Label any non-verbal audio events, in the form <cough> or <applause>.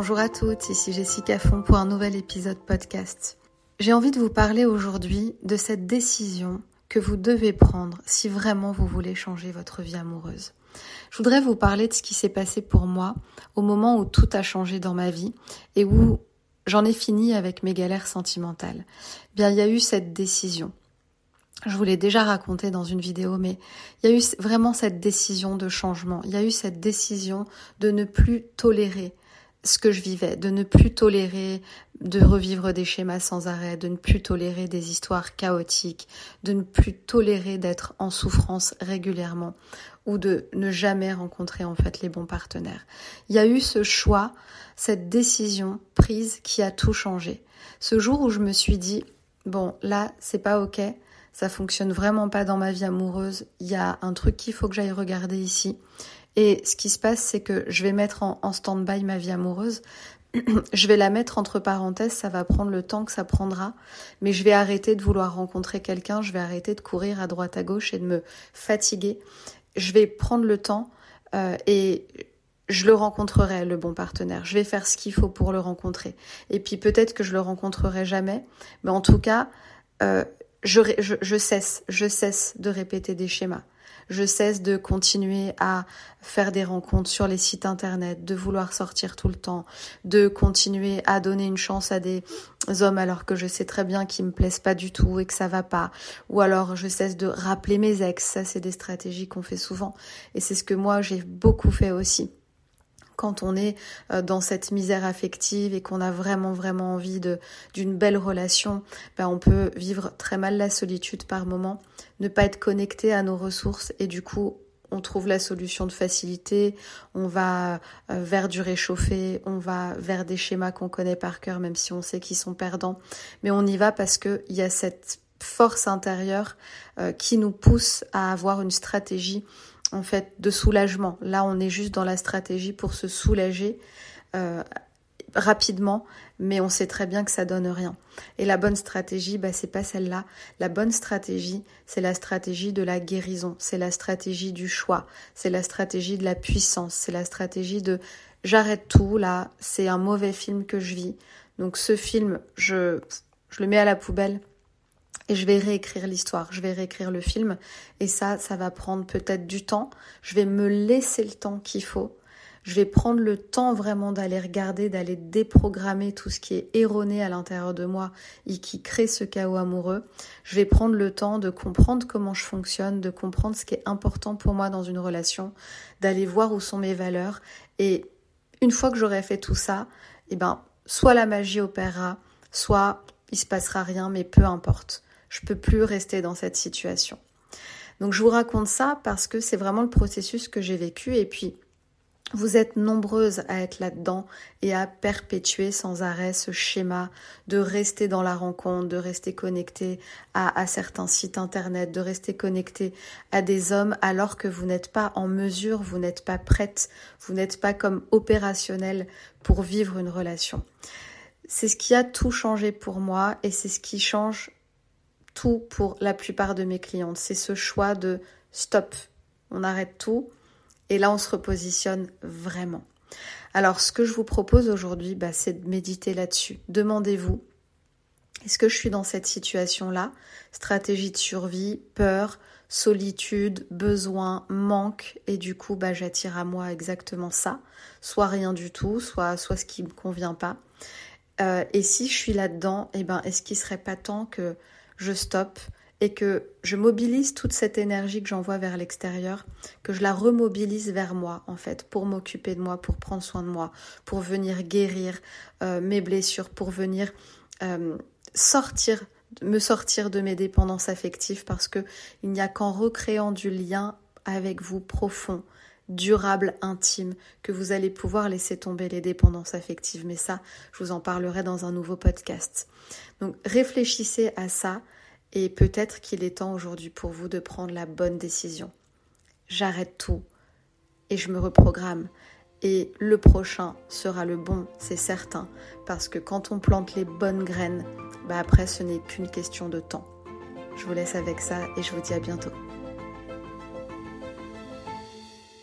Bonjour à toutes, ici Jessica Font pour un nouvel épisode podcast. J'ai envie de vous parler aujourd'hui de cette décision que vous devez prendre si vraiment vous voulez changer votre vie amoureuse. Je voudrais vous parler de ce qui s'est passé pour moi au moment où tout a changé dans ma vie et où j'en ai fini avec mes galères sentimentales. Bien, il y a eu cette décision. Je vous l'ai déjà raconté dans une vidéo, mais il y a eu vraiment cette décision de changement. Il y a eu cette décision de ne plus tolérer ce que je vivais, de ne plus tolérer de revivre des schémas sans arrêt, de ne plus tolérer des histoires chaotiques, de ne plus tolérer d'être en souffrance régulièrement ou de ne jamais rencontrer en fait les bons partenaires. Il y a eu ce choix, cette décision prise qui a tout changé. Ce jour où je me suis dit bon, là, c'est pas OK, ça fonctionne vraiment pas dans ma vie amoureuse, il y a un truc qu'il faut que j'aille regarder ici. Et ce qui se passe, c'est que je vais mettre en, stand-by ma vie amoureuse. <clears throat> je vais la mettre entre parenthèses, ça va prendre le temps que ça prendra, mais je vais arrêter de vouloir rencontrer quelqu'un, je vais arrêter de courir à droite à gauche et de me fatiguer. Je vais prendre le temps euh, et je le rencontrerai, le bon partenaire. Je vais faire ce qu'il faut pour le rencontrer. Et puis peut-être que je le rencontrerai jamais, mais en tout cas, euh, je, cesse, je cesse de répéter des schémas je cesse de continuer à faire des rencontres sur les sites internet, de vouloir sortir tout le temps, de continuer à donner une chance à des hommes alors que je sais très bien qu'ils me plaisent pas du tout et que ça va pas, ou alors je cesse de rappeler mes ex, ça c'est des stratégies qu'on fait souvent. Et c'est ce que moi j'ai beaucoup fait aussi quand on est euh, dans cette misère affective et qu'on a vraiment vraiment envie de d'une belle relation, ben on peut vivre très mal la solitude par moment, ne pas être connecté à nos ressources et du coup on trouve la solution de facilité, on va euh, vers du réchauffé, on va vers des schémas qu'on connaît par cœur, même si on sait qu'ils sont perdants. Mais on y va parce qu'il y a cette force intérieure euh, qui nous pousse à avoir une stratégie en fait de soulagement. Là, on est juste dans la stratégie pour se soulager euh, rapidement, mais on sait très bien que ça donne rien. Et la bonne stratégie, bah, c'est pas celle-là. La bonne stratégie, c'est la stratégie de la guérison, c'est la stratégie du choix, c'est la stratégie de la puissance, c'est la stratégie de j'arrête tout là, c'est un mauvais film que je vis. Donc ce film, je, je le mets à la poubelle et je vais réécrire l'histoire, je vais réécrire le film et ça, ça va prendre peut-être du temps. Je vais me laisser le temps qu'il faut. Je vais prendre le temps vraiment d'aller regarder, d'aller déprogrammer tout ce qui est erroné à l'intérieur de moi et qui crée ce chaos amoureux. Je vais prendre le temps de comprendre comment je fonctionne, de comprendre ce qui est important pour moi dans une relation, d'aller voir où sont mes valeurs. Et une fois que j'aurai fait tout ça, eh ben, soit la magie opérera, soit il se passera rien, mais peu importe. Je peux plus rester dans cette situation. Donc je vous raconte ça parce que c'est vraiment le processus que j'ai vécu et puis vous êtes nombreuses à être là-dedans et à perpétuer sans arrêt ce schéma de rester dans la rencontre, de rester connecté à, certains sites internet, de rester connecté à des hommes alors que vous n'êtes pas en mesure, vous n'êtes pas prête, vous n'êtes pas comme opérationnel pour vivre une relation. C'est ce qui a tout changé pour moi et c'est ce qui change tout pour la plupart de mes clientes. C'est ce choix de stop, on arrête tout et là on se repositionne vraiment. Alors ce que je vous propose aujourd'hui, bah, c'est de méditer là-dessus. Demandez-vous, est-ce que je suis dans cette situation-là? Stratégie de survie, peur, solitude, besoin, manque, et du coup bah, j'attire à moi exactement ça, soit rien du tout, soit, soit ce qui ne me convient pas. Euh, et si je suis là-dedans, eh ben, est-ce qu'il serait pas temps que je stoppe et que je mobilise toute cette énergie que j'envoie vers l'extérieur, que je la remobilise vers moi en fait, pour m'occuper de moi, pour prendre soin de moi, pour venir guérir euh, mes blessures, pour venir euh, me sortir de mes dépendances affectives, parce que il n'y a qu'en recréant du lien avec vous profond, durable, intime, que vous allez pouvoir laisser tomber les dépendances affectives. Mais ça, je vous en parlerai dans un nouveau podcast. Donc réfléchissez à ça et peut-être qu'il est temps aujourd'hui pour vous de prendre la bonne décision. J'arrête tout et je me reprogramme. Et le prochain sera le bon, c'est certain, parce que quand on plante les bonnes graines, bah après ce n'est qu'une question de temps. Je vous laisse avec ça et je vous dis à bientôt.